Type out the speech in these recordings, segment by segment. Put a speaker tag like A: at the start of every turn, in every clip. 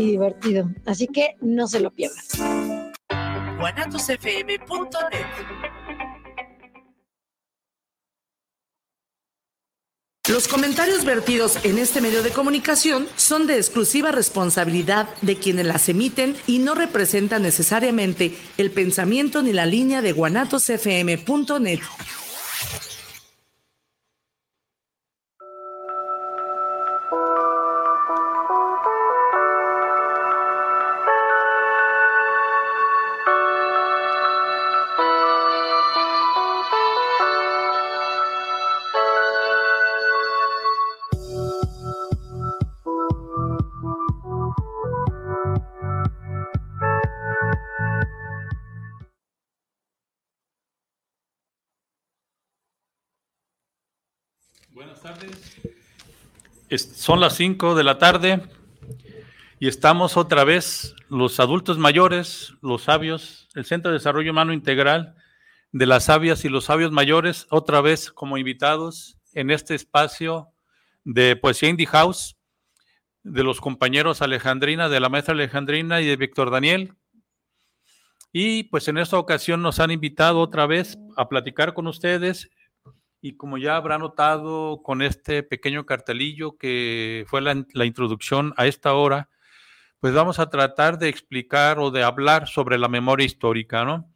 A: y divertido. Así que no se lo pierdan.
B: Los comentarios vertidos en este medio de comunicación son de exclusiva responsabilidad de quienes las emiten y no representan necesariamente el pensamiento ni la línea de guanatosfm.net.
C: Son las 5 de la tarde y estamos otra vez los adultos mayores, los sabios, el Centro de Desarrollo Humano Integral de las sabias y los sabios mayores, otra vez como invitados en este espacio de Poesía Indie House de los compañeros Alejandrina, de la maestra Alejandrina y de Víctor Daniel. Y pues en esta ocasión nos han invitado otra vez a platicar con ustedes y como ya habrá notado con este pequeño cartelillo que fue la, introducción a esta hora, pues vamos a tratar de explicar o de hablar sobre la memoria histórica, ¿no?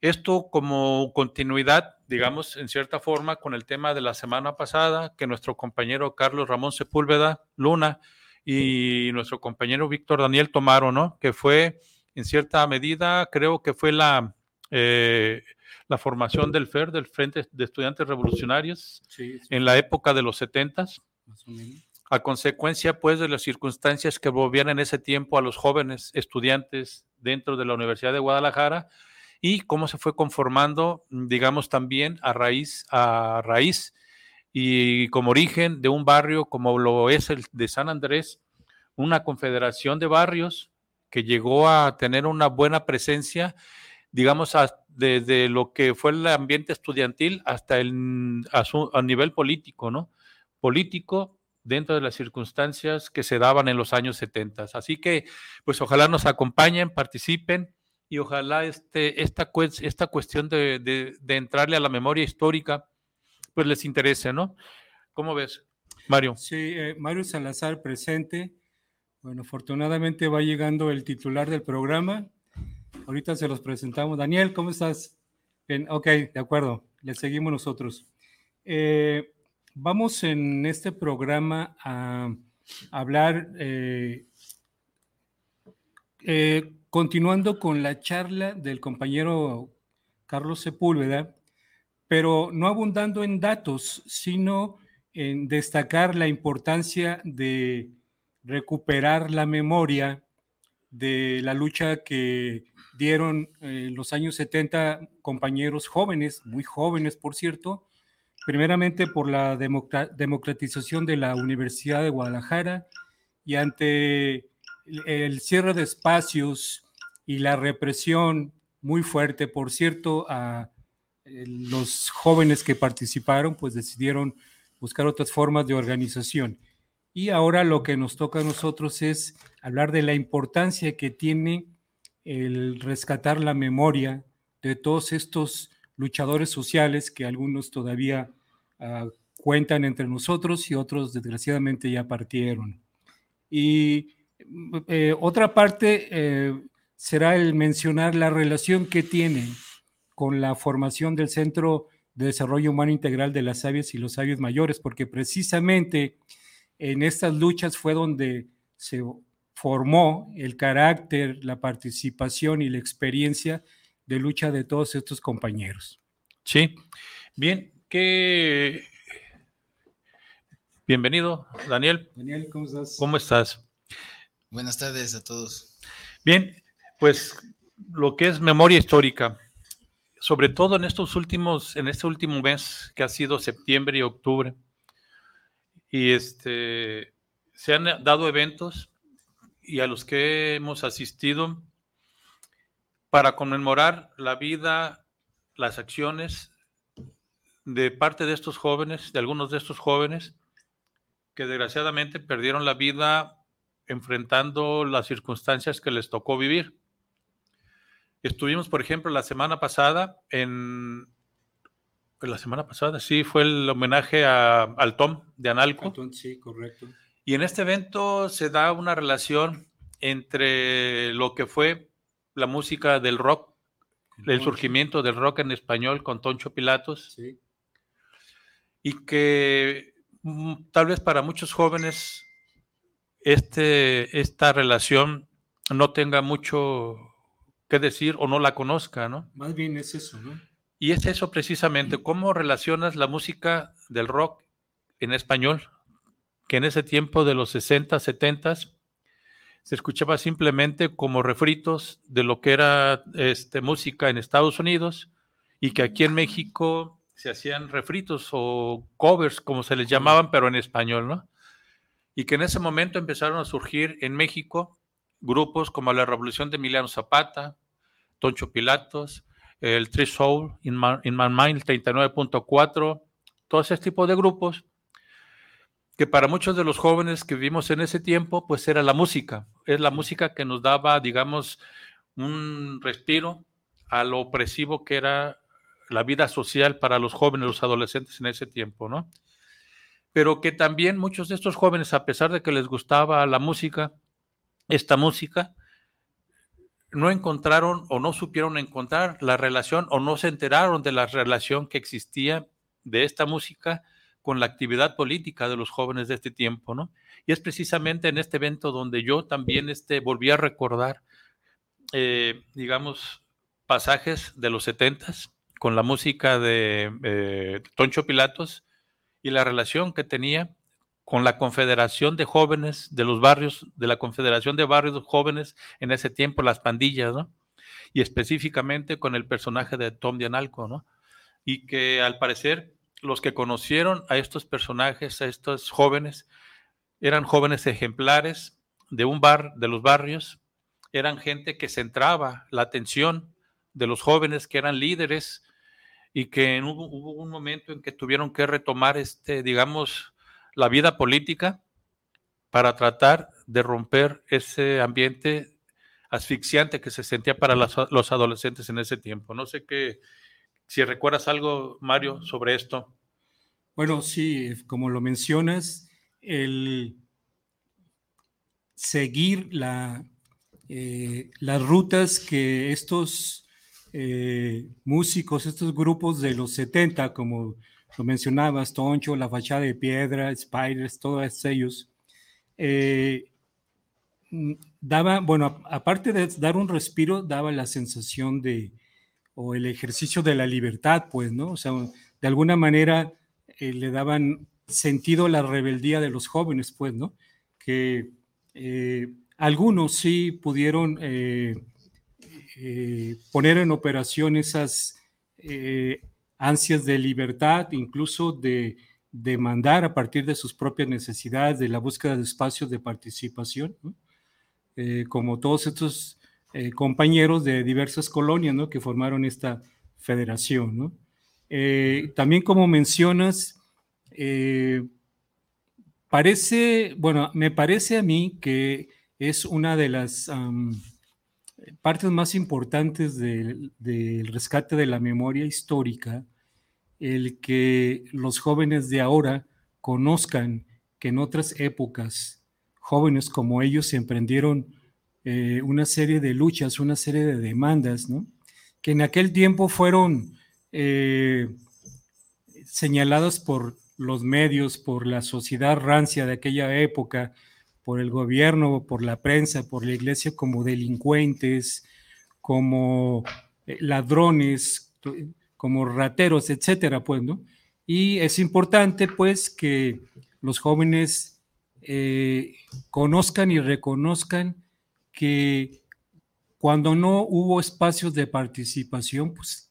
C: Esto como continuidad, digamos, en cierta forma, con el tema de la semana pasada, que nuestro compañero Carlos Ramón Sepúlveda Luna y nuestro compañero Víctor Daniel tomaron, ¿no? Que fue, en cierta medida, creo que fue la, eh, la formación del FER, del Frente de Estudiantes Revolucionarios, en la época de los 70 a consecuencia pues de las circunstancias que volvían en ese tiempo a los jóvenes estudiantes dentro de la Universidad de Guadalajara y cómo se fue conformando, digamos también a raíz a raíz y como origen de un barrio como lo es el de San Andrés, una confederación de barrios que llegó a tener una buena presencia, digamos, desde lo que fue el ambiente estudiantil hasta el a, nivel político, ¿no? Político dentro de las circunstancias que se daban en los años 70. Así que, pues ojalá nos acompañen, participen y ojalá este, esta, esta cuestión de, de, entrarle a la memoria histórica, pues les interese, ¿no? ¿Cómo ves, Mario?
D: Sí, eh, Mario Salazar presente. Bueno, afortunadamente va llegando el titular del programa, Ahorita se los presentamos. Daniel, ¿cómo estás? Bien, ok, de acuerdo. Le seguimos nosotros. Eh, vamos en este programa a hablar, eh, eh, continuando con la charla del compañero Carlos Sepúlveda, pero no abundando en datos, sino en destacar la importancia de recuperar la memoria de la lucha que dieron en los años 70 compañeros jóvenes, muy jóvenes por cierto, primeramente por la democratización de la Universidad de Guadalajara y ante el cierre de espacios y la represión muy fuerte, por cierto, a los jóvenes que participaron, pues decidieron buscar otras formas de organización. Y ahora lo que nos toca a nosotros es hablar de la importancia que tiene el rescatar la memoria de todos estos luchadores sociales que algunos todavía ah, cuentan entre nosotros y otros desgraciadamente ya partieron. Y eh, otra parte eh, será el mencionar la relación que tiene con la formación del Centro de Desarrollo Humano Integral de las Sabias y los Sabios Mayores, porque precisamente en estas luchas fue donde se formó el carácter, la participación y la experiencia de lucha de todos estos compañeros.
C: Sí, bien, qué bienvenido, Daniel.
D: Daniel, ¿cómo estás?
C: ¿Cómo estás?
E: Buenas tardes a todos.
C: Bien, pues lo que es memoria histórica, sobre todo en estos últimos, en este último mes que ha sido septiembre y octubre, y este, se han dado eventos y a los que hemos asistido para conmemorar la vida, las acciones de parte de estos jóvenes, de algunos de estos jóvenes, que desgraciadamente perdieron la vida enfrentando las circunstancias que les tocó vivir. Estuvimos, por ejemplo, la semana pasada en... La semana pasada, sí, fue el homenaje a, al Tom de Analco.
D: Sí, correcto.
C: Y en este evento se da una relación entre lo que fue la música del rock, el surgimiento del rock en español con Toncho Pilatos,
D: sí.
C: y que mm, tal vez para muchos jóvenes este, esta relación no tenga mucho que decir o no la conozca, ¿no?
D: Más bien es eso, ¿no?
C: Y es eso precisamente, cómo relacionas la música del rock en español, que en ese tiempo de los 60, 70 se escuchaba simplemente como refritos de lo que era este, música en Estados Unidos y que aquí en México se hacían refritos o covers, como se les llamaban, pero en español, ¿no? Y que en ese momento empezaron a surgir en México grupos como la Revolución de Emiliano Zapata, Toncho Pilatos, el Tree Soul, In My, In My Mind, 39.4, todo ese tipo de grupos que para muchos de los jóvenes que vivimos en ese tiempo, pues era la música, es la música que nos daba, digamos, un respiro a lo opresivo que era la vida social para los jóvenes, los adolescentes en ese tiempo, ¿no? Pero que también muchos de estos jóvenes, a pesar de que les gustaba la música, esta música, no encontraron o no supieron encontrar la relación o no se enteraron de la relación que existía de esta música con la actividad política de los jóvenes de este tiempo, ¿no? Y es precisamente en este evento donde yo también este, volví a recordar, eh, digamos, pasajes de los setentas con la música de eh, Toncho Pilatos y la relación que tenía con la Confederación de Jóvenes de los barrios, de la Confederación de Barrios Jóvenes en ese tiempo, las pandillas, ¿no? Y específicamente con el personaje de Tom Dianalco, ¿no? Y que al parecer los que conocieron a estos personajes, a estos jóvenes, eran jóvenes ejemplares de un bar, de los barrios, eran gente que centraba la atención de los jóvenes que eran líderes y que hubo, hubo un momento en que tuvieron que retomar este, digamos, la vida política para tratar de romper ese ambiente asfixiante que se sentía para los adolescentes en ese tiempo. No sé qué, si recuerdas algo, Mario, sobre esto.
D: Bueno, sí, como lo mencionas, el seguir la, eh, las rutas que estos eh, músicos, estos grupos de los 70, como lo mencionabas, Toncho, La Fachada de Piedra, Spiders, todos ellos, eh, daba, bueno, aparte de dar un respiro, daba la sensación de, o el ejercicio de la libertad, pues, ¿no? O sea, de alguna manera eh, le daban sentido a la rebeldía de los jóvenes, pues, ¿no? Que eh, algunos sí pudieron poner en operación esas ansias de libertad, incluso de demandar a partir de sus propias necesidades, de la búsqueda de espacios de participación, ¿no? como todos estos eh, compañeros de diversas colonias ¿no? que formaron esta federación. ¿no? Eh, también como mencionas, eh, parece, bueno, me parece a mí que es una de las um, partes más importantes del, rescate de la memoria histórica, el que los jóvenes de ahora conozcan que en otras épocas jóvenes como ellos se emprendieron eh, una serie de luchas, una serie de demandas, que en aquel tiempo fueron eh, señaladas por los medios, por la sociedad rancia de aquella época, por el gobierno, por la prensa, por la iglesia como delincuentes, como eh, ladrones, como rateros, etcétera, pues. Y es importante, pues, que los jóvenes conozcan y reconozcan que cuando no hubo espacios de participación, pues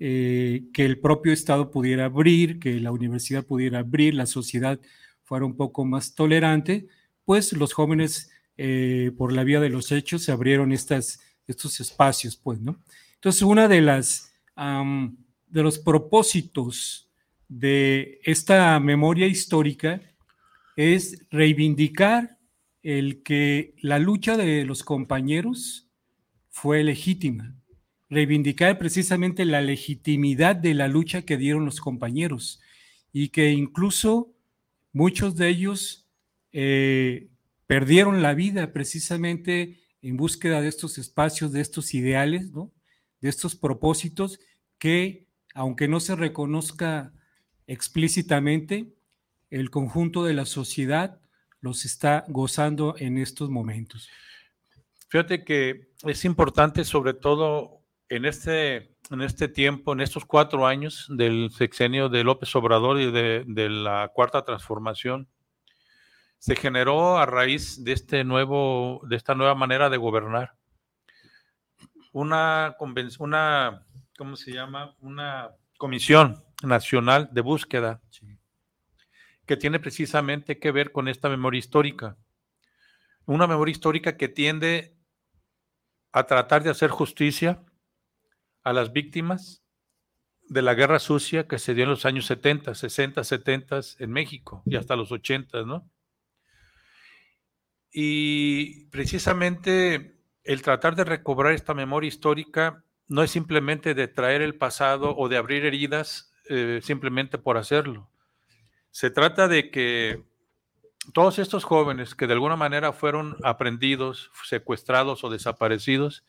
D: eh, que el propio Estado pudiera abrir, que la universidad pudiera abrir, la sociedad fuera un poco más tolerante, pues los jóvenes eh, por la vía de los hechos se abrieron estos espacios, pues, ¿no? Entonces, una de las de los propósitos de esta memoria histórica es reivindicar el que la lucha de los compañeros fue legítima, reivindicar precisamente la legitimidad de la lucha que dieron los compañeros y que incluso muchos de ellos eh, perdieron la vida precisamente en búsqueda de estos espacios, de estos ideales, de estos propósitos que, aunque no se reconozca explícitamente, el conjunto de la sociedad los está gozando en estos momentos.
C: Fíjate que es importante, sobre todo en este, en este tiempo, en estos cuatro años del sexenio de López Obrador y de, de la cuarta transformación, se generó a raíz de este nuevo, de esta nueva manera de gobernar, una una, ¿cómo se llama? Una comisión nacional de búsqueda que tiene precisamente que ver con esta memoria histórica. Una memoria histórica que tiende a tratar de hacer justicia a las víctimas de la guerra sucia que se dio en los años 70, 60, 70 en México y hasta los 80, ¿no? Y precisamente el tratar de recobrar esta memoria histórica no es simplemente de traer el pasado o de abrir heridas eh, simplemente por hacerlo. Se trata de que todos estos jóvenes que de alguna manera fueron aprendidos, secuestrados o desaparecidos,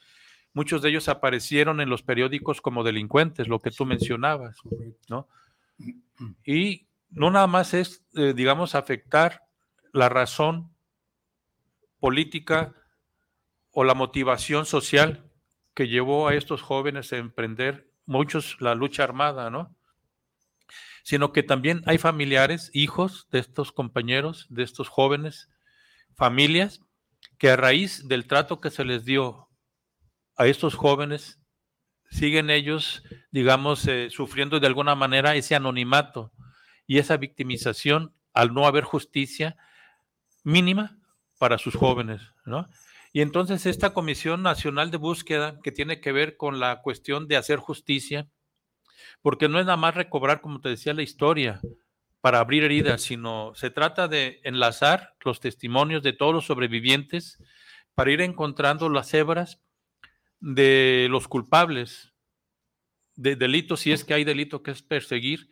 C: muchos de ellos aparecieron en los periódicos como delincuentes, lo que tú mencionabas, ¿no? Y no nada más es, eh, digamos, afectar la razón política o la motivación social que llevó a estos jóvenes a emprender muchos la lucha armada, ¿no? Sino que también hay familiares, hijos de estos compañeros, de estos jóvenes, familias, que a raíz del trato que se les dio a estos jóvenes, siguen ellos, digamos, eh, sufriendo de alguna manera ese anonimato y esa victimización al no haber justicia mínima para sus jóvenes, ¿no? Y entonces esta Comisión Nacional de Búsqueda, que tiene que ver con la cuestión de hacer justicia, porque no es nada más recobrar, como te decía, la historia para abrir heridas, sino se trata de enlazar los testimonios de todos los sobrevivientes para ir encontrando las hebras de los culpables de delitos, si es que hay delito que es perseguir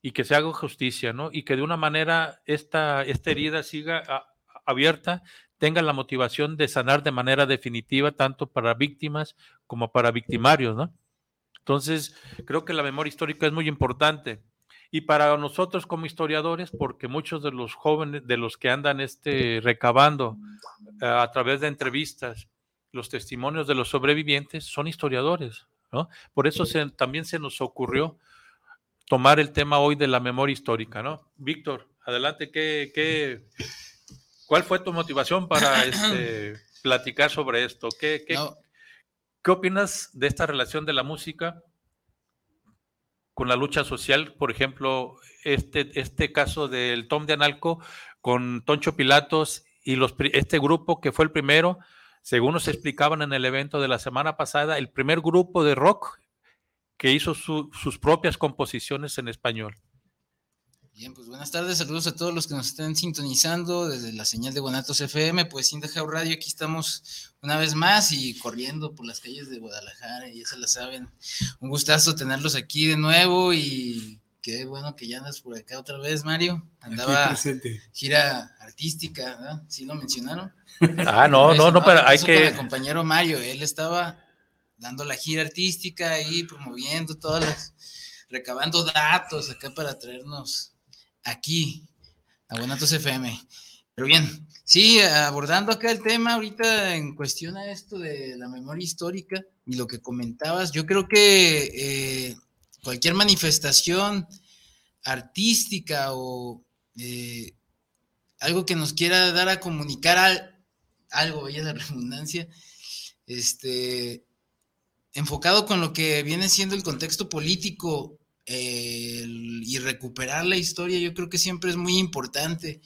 C: y que se haga justicia, ¿no? Y que de una manera esta, esta herida siga abierta tengan la motivación de sanar de manera definitiva tanto para víctimas como para victimarios, ¿no? Entonces, creo que la memoria histórica es muy importante. Y para nosotros como historiadores, porque muchos de los jóvenes, de los que andan este, recabando eh, a través de entrevistas los testimonios de los sobrevivientes, son historiadores, ¿no? Por eso también se nos ocurrió tomar el tema hoy de la memoria histórica, ¿no? Víctor, adelante, ¿qué, qué, ¿Cuál fue tu motivación para este, platicar sobre esto? ¿Qué, qué, opinas de esta relación de la música con la lucha social? Por ejemplo, este, este caso del Tom de Analco con Toncho Pilatos y los, este grupo que fue el primero, según nos explicaban en el evento de la semana pasada, el primer grupo de rock que hizo sus propias composiciones en español.
E: Bien, pues buenas tardes, saludos a todos los que nos estén sintonizando desde la señal de Guanatos FM, pues sin dejar Radio, aquí estamos una vez más y corriendo por las calles de Guadalajara, y ya se la saben. Un gustazo tenerlos aquí de nuevo y qué bueno que ya andas por acá otra vez, Mario. Andaba gira artística, ¿verdad? ¿Sí lo mencionaron?
C: Ah, no, no, no, pero hay que...
E: el compañero Mario, él estaba dando la gira artística y promoviendo todas las recabando datos acá para traernos aquí, a Buenatos FM. Pero bien, sí, abordando acá el tema ahorita en cuestión a esto de la memoria histórica y lo que comentabas, yo creo que eh, cualquier manifestación artística o eh, algo que nos quiera dar a comunicar algo, vaya la redundancia, este, enfocado con lo que viene siendo el contexto político y recuperar la historia yo creo que siempre es muy importante,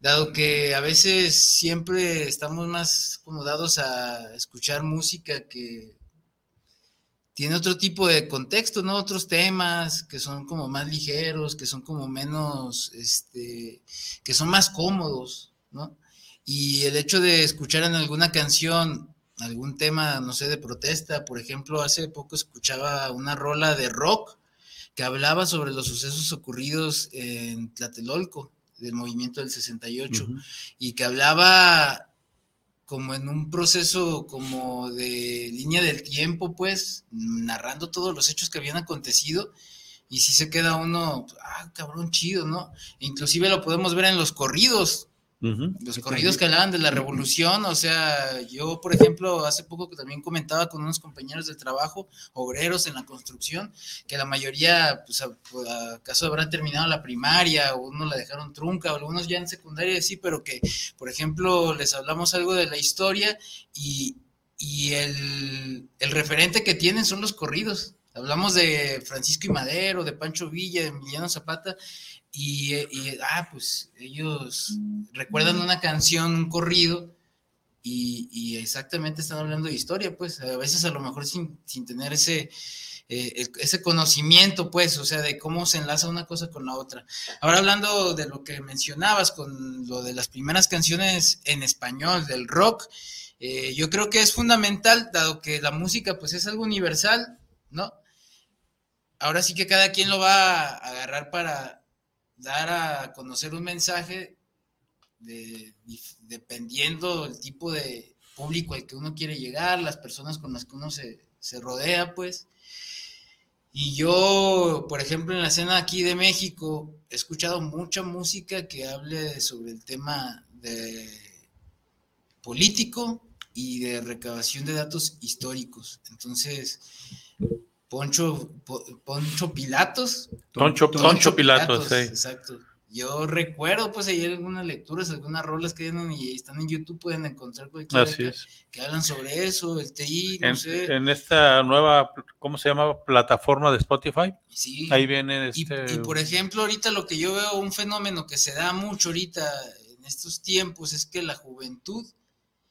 E: dado que a veces siempre estamos más acomodados a escuchar música que tiene otro tipo de contexto, ¿no? Otros temas que son como más ligeros, que son como menos, este, que son más cómodos, ¿no? Y el hecho de escuchar en alguna canción algún tema, no sé, de protesta, por ejemplo, hace poco escuchaba una rola de rock que hablaba sobre los sucesos ocurridos en Tlatelolco, del movimiento del 68, y que hablaba como en un proceso como de línea del tiempo, pues, narrando todos los hechos que habían acontecido, y si se queda uno, ah, cabrón, chido, ¿no? Inclusive lo podemos ver en los corridos, los corridos que hablaban de la revolución, o sea, yo, por ejemplo, hace poco que también comentaba con unos compañeros de trabajo, obreros en la construcción, que la mayoría, pues, acaso habrán terminado la primaria, o unos la dejaron trunca, o algunos ya en secundaria, sí, pero que, por ejemplo, les hablamos algo de la historia y, el, el referente que tienen son los corridos. Hablamos de Francisco y Madero, de Pancho Villa, de Emiliano Zapata, y, ah, pues ellos recuerdan una canción, un corrido, y, exactamente están hablando de historia, pues a veces a lo mejor sin, tener ese, eh, ese conocimiento, pues, o sea, de cómo se enlaza una cosa con la otra. Ahora hablando de lo que mencionabas con lo de las primeras canciones en español, del rock, eh, yo creo que es fundamental, dado que la música, pues, es algo universal, ¿no? Ahora sí que cada quien lo va a agarrar para dar a conocer un mensaje dependiendo del tipo de público al que uno quiere llegar, las personas con las que uno se, rodea, pues. Y yo, por ejemplo, en la escena aquí de México, he escuchado mucha música que hable sobre el tema de político y de recabación de datos históricos. Entonces, Poncho, Poncho Pilatos.
C: Poncho, Poncho, Pilatos, sí.
E: Exacto. Yo recuerdo, pues, ayer algunas lecturas, algunas rolas que y están en YouTube, pueden encontrar
C: Así
E: que, hablan sobre eso, el TI, no
C: en,
E: sé.
C: En esta nueva, ¿cómo se llama? Plataforma de Spotify.
E: Sí.
C: Ahí viene este...
E: y, por ejemplo, ahorita lo que yo veo, un fenómeno que se da mucho ahorita en estos tiempos, es que la juventud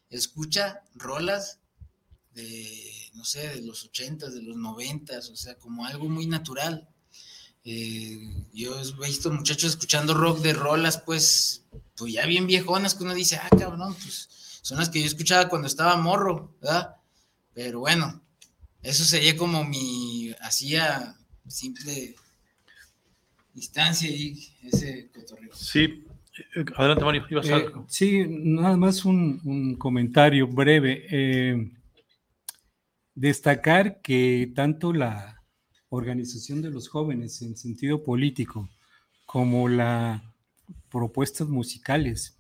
E: escucha rolas de no sé, de los ochentas, de los noventas, o sea, como algo muy natural. Eh, yo he visto muchachos escuchando rock de rolas, pues, pues ya bien viejonas, que uno dice, ah, cabrón, pues son las que yo escuchaba cuando estaba morro, ¿verdad? Pero bueno, eso sería como mi, hacía simple distancia y ese cotorreo.
C: Sí, adelante Mario, ibas a...
D: Eh, sí, nada más un, un comentario breve. Eh, destacar que tanto la organización de los jóvenes en sentido político como las propuestas musicales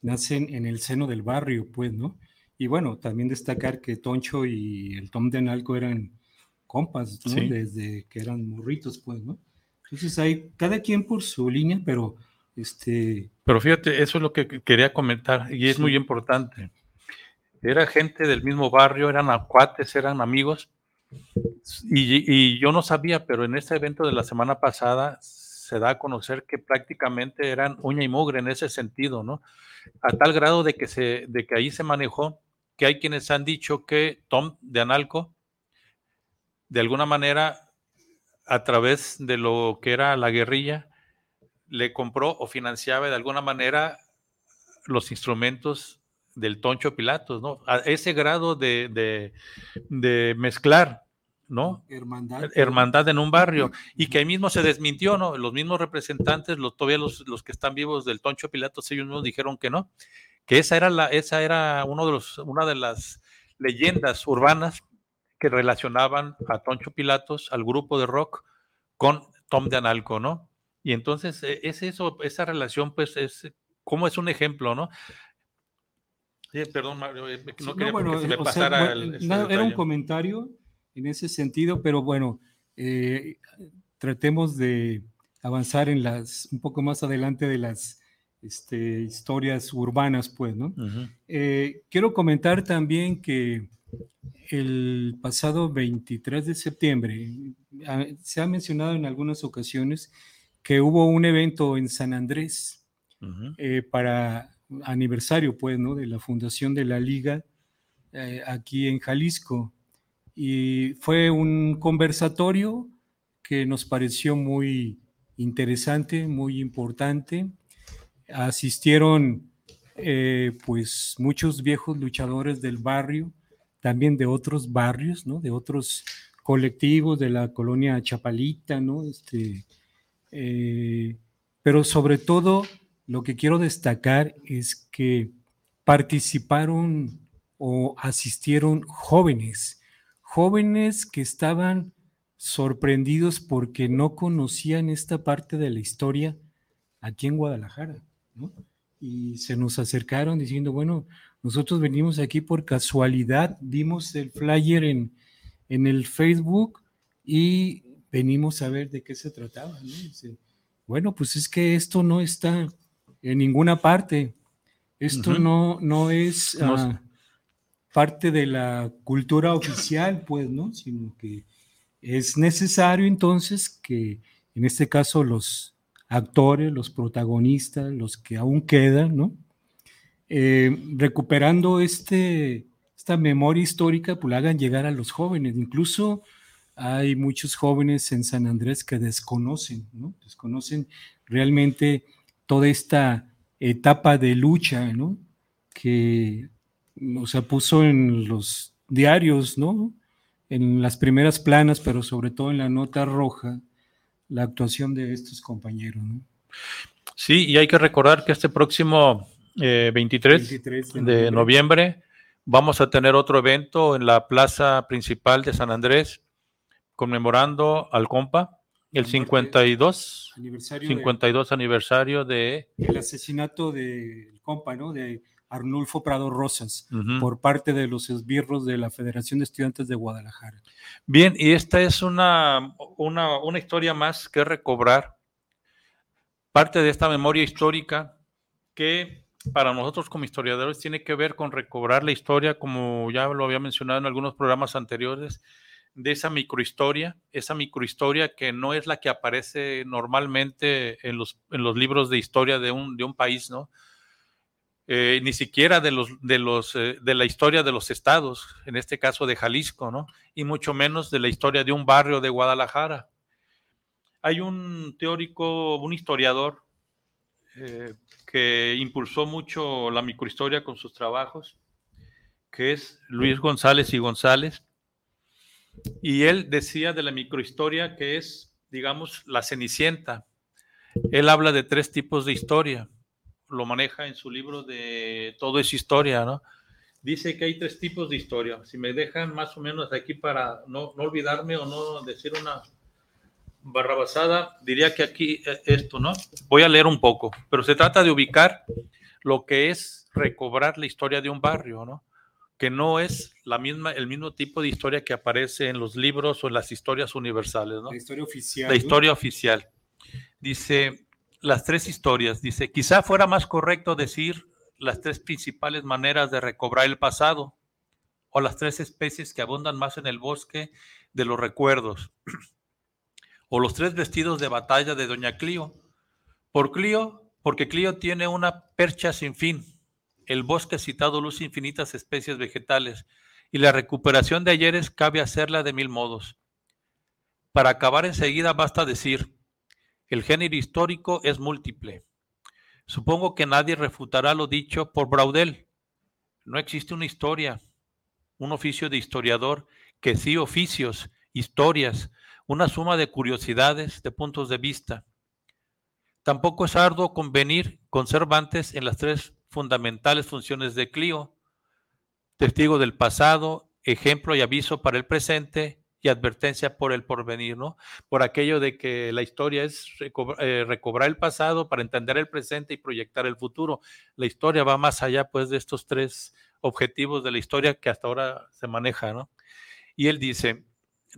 D: nacen en el seno del barrio, pues, ¿no? Y bueno, también destacar que Toncho y el Tom de Analco eran compas, ¿no? Desde que eran morritos, pues, ¿no? Entonces hay cada quien por su línea, pero este...
C: Pero fíjate, eso es lo que quería comentar y es muy importante era gente del mismo barrio, eran acuates, eran amigos. Y, yo no sabía, pero en este evento de la semana pasada se da a conocer que prácticamente eran uña y mugre en ese sentido, ¿no? A tal grado de que, se, de que ahí se manejó que hay quienes han dicho que Tom de Analco, de alguna manera, a través de lo que era la guerrilla, le compró o financiaba de alguna manera los instrumentos del Toncho Pilatos, ¿no? A ese grado de, mezclar, ¿no?
D: Hermandad.
C: Hermandad en un barrio. Y que ahí mismo se desmintió, ¿no? Los mismos representantes, los, todavía los, los que están vivos del Toncho Pilatos, ellos mismos dijeron que no, que esa era, la, esa era uno de los, una de las leyendas urbanas que relacionaban a Toncho Pilatos, al grupo de rock, con Tom de Analco, ¿no? Y entonces e, es eso, esa relación, pues es como es un ejemplo, ¿no? Perdón, eh, no quería que se me pasara
D: Era un comentario en ese sentido, pero bueno, eh, tratemos de avanzar en las, un poco más adelante de las este, historias urbanas, pues, ¿no? Eh, quiero comentar también que el pasado 23 de septiembre, ah, se ha mencionado en algunas ocasiones que hubo un evento en San Andrés para aniversario, pues, ¿no? De la fundación de la liga eh, aquí en Jalisco. Y fue un conversatorio que nos pareció muy interesante, muy importante. Asistieron eh, pues muchos viejos luchadores del barrio, también de otros barrios, ¿no? De otros colectivos de la colonia Chapalita, ¿no? Este, eh, pero sobre todo lo que quiero destacar es que participaron o asistieron jóvenes, jóvenes que estaban sorprendidos porque no conocían esta parte de la historia aquí en Guadalajara, ¿no? Y se nos acercaron diciendo, bueno, nosotros venimos aquí por casualidad, vimos el flyer en, en el Facebook y venimos a ver de qué se trataba. bueno, pues es que esto no está en ninguna parte. Esto no, no es ah, parte de la cultura oficial, pues, ¿no? Sino que es necesario entonces que en este caso los actores, los protagonistas, los que aún quedan, ¿no? Eh, recuperando este, esta memoria histórica, pues la hagan llegar a los jóvenes. Incluso hay muchos jóvenes en San Andrés que desconocen, ¿no? Desconocen realmente toda esta etapa de lucha, ¿no? Que o sea, puso en los diarios, ¿no? En las primeras planas, pero sobre todo en la nota roja, la actuación de estos compañeros, ¿no?
C: Sí, y hay que recordar que este próximo 23, eh, de, noviembre. vamos a tener otro evento en la plaza principal de San Andrés, conmemorando al compa, el 52 aniversario 52 de, aniversario de
D: el asesinato del compa, ¿no? De Arnulfo Prado Rosas por parte de los esbirros de la Federación de Estudiantes de Guadalajara.
C: Bien, y esta es una, una, una historia más que recobrar, parte de esta memoria histórica que para nosotros como historiadores tiene que ver con recobrar la historia, como ya lo había mencionado en algunos programas anteriores, de esa microhistoria, esa microhistoria que no es la que aparece normalmente en los, en los libros de historia de un, de un país, ¿no? Eh, ni siquiera de, los, de, los, eh, de la historia de los estados, en este caso de Jalisco, ¿no? Y mucho menos de la historia de un barrio de Guadalajara. Hay un teórico, un historiador, eh, que impulsó mucho la microhistoria con sus trabajos, que es Luis González y González, y él decía de la microhistoria que es, digamos, la cenicienta. Él habla de tres tipos de historia. Lo maneja en su libro de Todo es historia, ¿no? Dice que hay tres tipos de historia. Si me dejan más o menos aquí para no, no olvidarme o no decir una barrabasada, diría que aquí eh, esto, ¿no? Voy a leer un poco, pero se trata de ubicar lo que es recobrar la historia de un barrio, ¿no? Que no es la misma, el mismo tipo de historia que aparece en los libros o en las historias universales, ¿no?
D: La historia oficial.
C: La historia oficial. Dice, las tres historias, dice, quizá fuera más correcto decir las tres principales maneras de recobrar el pasado, o las tres especies que abundan más en el bosque de los recuerdos, o los tres vestidos de batalla de Doña Clío. Por Clío, porque Clío tiene una percha sin fin, el bosque citado luce infinitas especies vegetales, y la recuperación de ayeres cabe hacerla de mil modos. Para acabar enseguida basta decir, el género histórico es múltiple. Supongo que nadie refutará lo dicho por Braudel. No existe una historia, un oficio de historiador, que sí oficios, historias, una suma de curiosidades, de puntos de vista. Tampoco es arduo convenir con Cervantes en las tres fundamentales funciones de Clio, testigo del pasado, ejemplo y aviso para el presente y advertencia por el porvenir, ¿no? Por aquello de que la historia es eh, recobrar el pasado para entender el presente y proyectar el futuro. La historia va más allá, pues, de estos tres objetivos de la historia que hasta ahora se maneja, ¿no? Y él dice,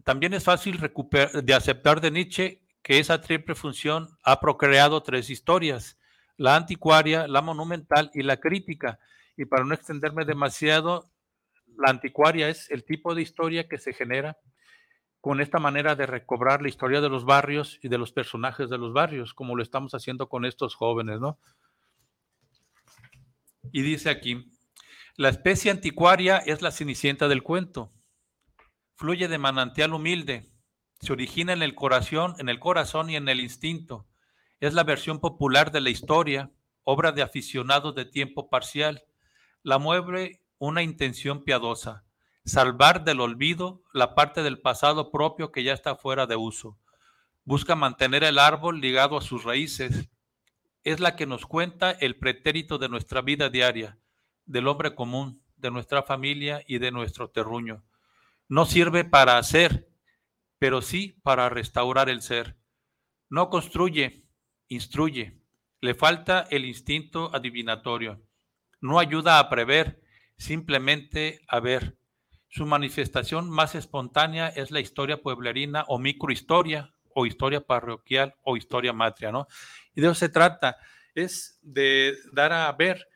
C: también es fácil de aceptar de Nietzsche que esa triple función ha procreado tres historias, la anticuaria, la monumental y la crítica. Y para no extenderme demasiado, la anticuaria es el tipo de historia que se genera con esta manera de recobrar la historia de los barrios y de los personajes de los barrios, como lo estamos haciendo con estos jóvenes, ¿no? Y dice aquí, la especie anticuaria es la cenicienta del cuento. Fluye de manantial humilde, se origina en el corazón, en el corazón y en el instinto es la versión popular de la historia, obra de aficionados de tiempo parcial. La mueve una intención piadosa, salvar del olvido la parte del pasado propio que ya está fuera de uso. Busca mantener el árbol ligado a sus raíces. Es la que nos cuenta el pretérito de nuestra vida diaria, del hombre común, de nuestra familia y de nuestro terruño. No sirve para hacer, pero sí para restaurar el ser. No construye, instruye. Le falta el instinto adivinatorio. No ayuda a prever, simplemente a ver. Su manifestación más espontánea es la historia pueblerina o microhistoria o historia parroquial o historia matria, ¿no? Y de eso se trata, es de dar a ver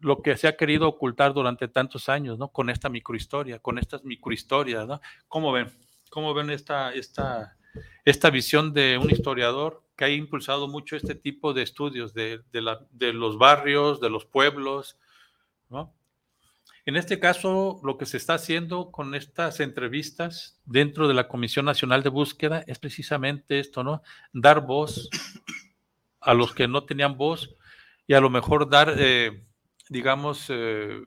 C: lo que se ha querido ocultar durante tantos años, ¿no? Con esta microhistoria, con estas microhistorias, ¿no? ¿Cómo ven? ¿Cómo ven esta, esta, esta visión de un historiador que ha impulsado mucho este tipo de estudios de, de, los barrios, de los pueblos, ¿no? En este caso, lo que se está haciendo con estas entrevistas dentro de la Comisión Nacional de Búsqueda es precisamente esto, ¿no? Dar voz a los que no tenían voz y a lo mejor dar eh, digamos, eh,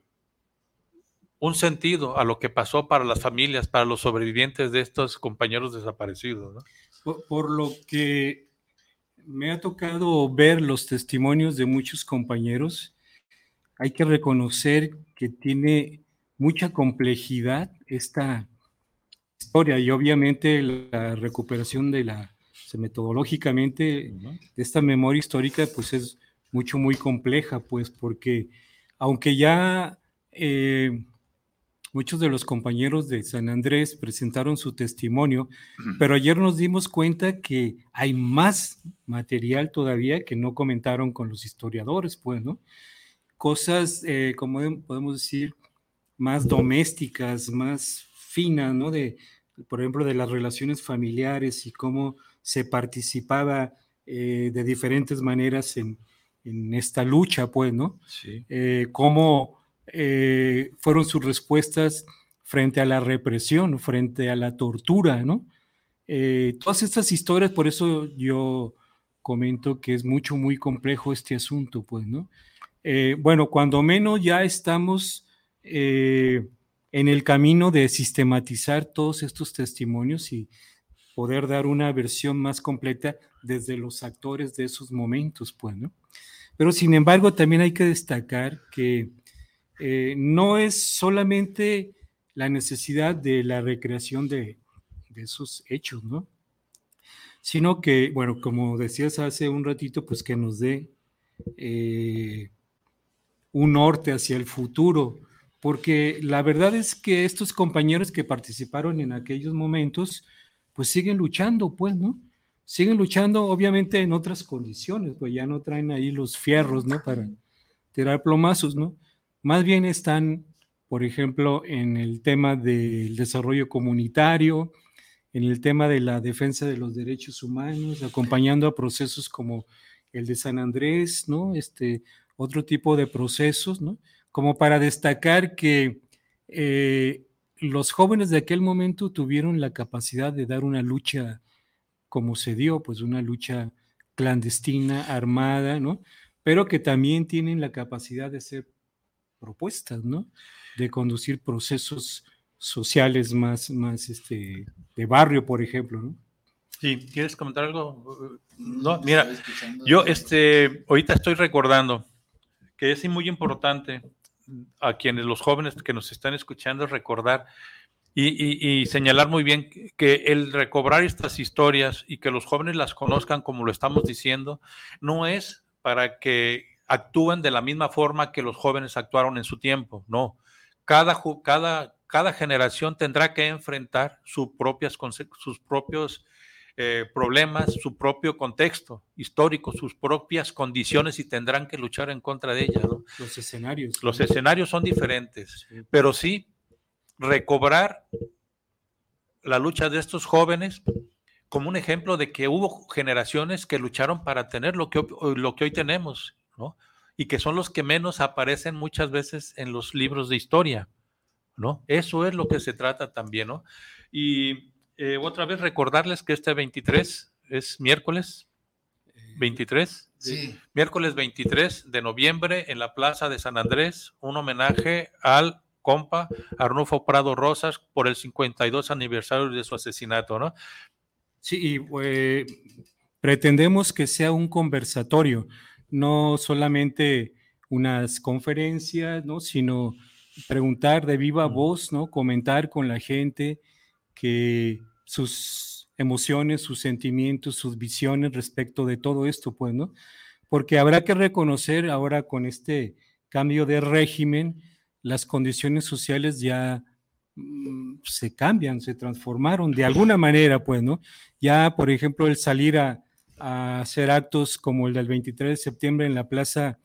C: un sentido a lo que pasó para las familias, para los sobrevivientes de estos compañeros desaparecidos.
D: Por, lo que me ha tocado ver los testimonios de muchos compañeros, hay que reconocer que tiene mucha complejidad esta historia y obviamente la recuperación de la metodológicamente de esta memoria histórica pues es mucho muy compleja pues porque aunque ya eh, muchos de los compañeros de San Andrés presentaron su testimonio, pero ayer nos dimos cuenta que hay más material todavía que no comentaron con los historiadores, pues, ¿no? Cosas, eh, como podemos decir, más domésticas, más finas, ¿no? De, por ejemplo, de las relaciones familiares y cómo se participaba eh, de diferentes maneras en, en esta lucha, pues, ¿no? Sí. Eh, cómo eh, fueron sus respuestas frente a la represión, frente a la tortura, ¿no? Eh, todas estas historias, por eso yo comento que es mucho, muy complejo este asunto, pues, ¿no? bueno, cuando menos ya estamos en el camino de sistematizar todos estos testimonios y poder dar una versión más completa desde los actores de esos momentos, pues, ¿no? Pero sin embargo, también hay que destacar que eh, no es solamente la necesidad de la recreación de, esos hechos, ¿no? Sino que, bueno, como decías hace un ratito, pues que nos dé eh, un norte hacia el futuro, porque la verdad es que estos compañeros que participaron en aquellos momentos, pues siguen luchando, pues, ¿no? siguen luchando, obviamente en otras condiciones, pues ya no traen ahí los fierros, ¿no? Para tirar plomazos, ¿no? Más bien están, por ejemplo, en el tema del desarrollo comunitario, en el tema de la defensa de los derechos humanos, acompañando a procesos como el de San Andrés, ¿no? Este, otro tipo de procesos, ¿no? Como para destacar que eh, los jóvenes de aquel momento tuvieron la capacidad de dar una lucha como se dio, pues una lucha clandestina, armada, ¿no? Pero que también tienen la capacidad de hacer propuestas, ¿no? De conducir procesos sociales más, más este, de barrio, por ejemplo, ¿no?
C: Sí, ¿quieres comentar algo? No, mira, yo este, ahorita estoy recordando que es muy importante a quienes los jóvenes que nos están escuchando recordar y, señalar muy bien que el recobrar estas historias y que los jóvenes las conozcan como lo estamos diciendo, no es para que actúen de la misma forma que los jóvenes actuaron en su tiempo, no. Cada, cada, cada generación tendrá que enfrentar sus, propias, sus propios eh, problemas, su propio contexto histórico, sus propias condiciones y tendrán que luchar en contra de ellas.
D: Los escenarios.
C: Los escenarios son diferentes, pero sí recobrar la lucha de estos jóvenes como un ejemplo de que hubo generaciones que lucharon para tener lo que, lo que hoy tenemos, ¿no? Y que son los que menos aparecen muchas veces en los libros de historia, ¿no? Eso es lo que se trata también, ¿no? Y eh, otra vez recordarles que este 23 es miércoles. 23.
E: Sí.
C: Miércoles 23 de noviembre en la Plaza de San Andrés, un homenaje al compa Arnulfo Prado Rosas por el 52 aniversario de su asesinato, ¿no?
D: Sí, y eh, pretendemos que sea un conversatorio, no solamente unas conferencias, ¿no? Sino preguntar de viva voz, ¿no? Comentar con la gente que sus emociones, sus sentimientos, sus visiones respecto de todo esto, pues, ¿no? Porque habrá que reconocer ahora con este cambio de régimen, las condiciones sociales ya mm, se cambian, se transformaron de alguna manera, pues, ¿no? Ya, por ejemplo, el salir a, a hacer actos como el del 23 de septiembre en la Plaza